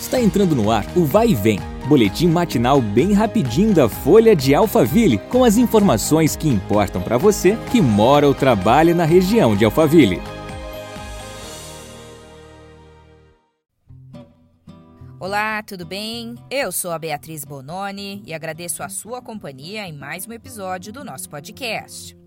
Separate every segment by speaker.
Speaker 1: Está entrando no ar o Vai e Vem, boletim matinal bem rapidinho da Folha de Alphaville, com as informações que importam para você que mora ou trabalha na região de Alphaville.
Speaker 2: Olá, tudo bem? Eu sou a Beatriz Bononi e agradeço a sua companhia em mais um episódio do nosso podcast.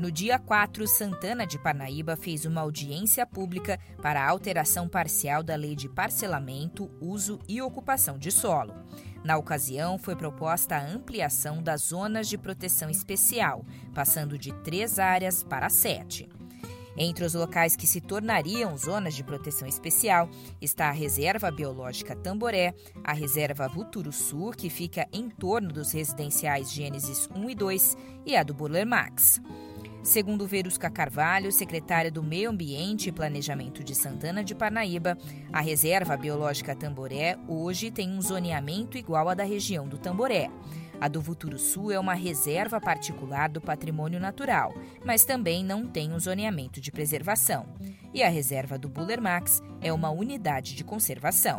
Speaker 2: No dia 4, Santana de Parnaíba fez uma audiência pública para a alteração parcial da Lei de Parcelamento, Uso e Ocupação de Solo. Na ocasião, foi proposta a ampliação das zonas de proteção especial, passando de três áreas para sete. Entre os locais que se tornariam zonas de proteção especial está a Reserva Biológica Tamboré, a Reserva Sul, que fica em torno dos residenciais Gênesis 1 e 2, e a do Burler Max. Segundo Verusca Carvalho, secretária do Meio Ambiente e Planejamento de Santana de Parnaíba, a Reserva Biológica Tamboré hoje tem um zoneamento igual à da região do Tamboré. A do Futuro Sul é uma reserva particular do patrimônio natural, mas também não tem um zoneamento de preservação. E a reserva do Buller Max é uma unidade de conservação.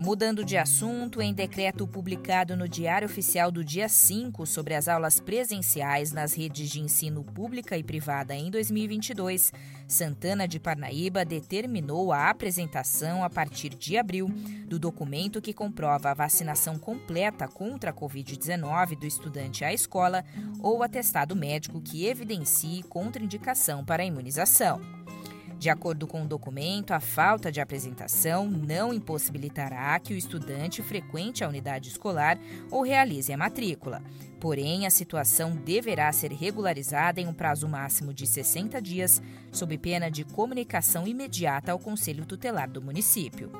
Speaker 2: Mudando de assunto, em decreto publicado no Diário Oficial do dia 5 sobre as aulas presenciais nas redes de ensino pública e privada em 2022, Santana de Parnaíba determinou a apresentação a partir de abril do documento que comprova a vacinação completa contra a Covid-19 do estudante à escola ou atestado médico que evidencie contraindicação para a imunização. De acordo com o documento, a falta de apresentação não impossibilitará que o estudante frequente a unidade escolar ou realize a matrícula. Porém, a situação deverá ser regularizada em um prazo máximo de 60 dias, sob pena de comunicação imediata ao Conselho Tutelar do município.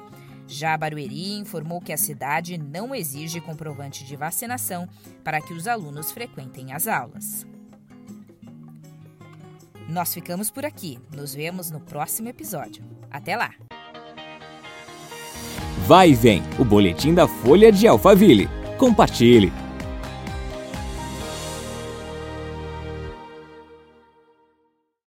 Speaker 2: Já Barueri informou que a cidade não exige comprovante de vacinação para que os alunos frequentem as aulas. Nós ficamos por aqui. Nos vemos no próximo episódio. Até lá!
Speaker 1: Vai e vem o boletim da Folha de Alphaville. Compartilhe!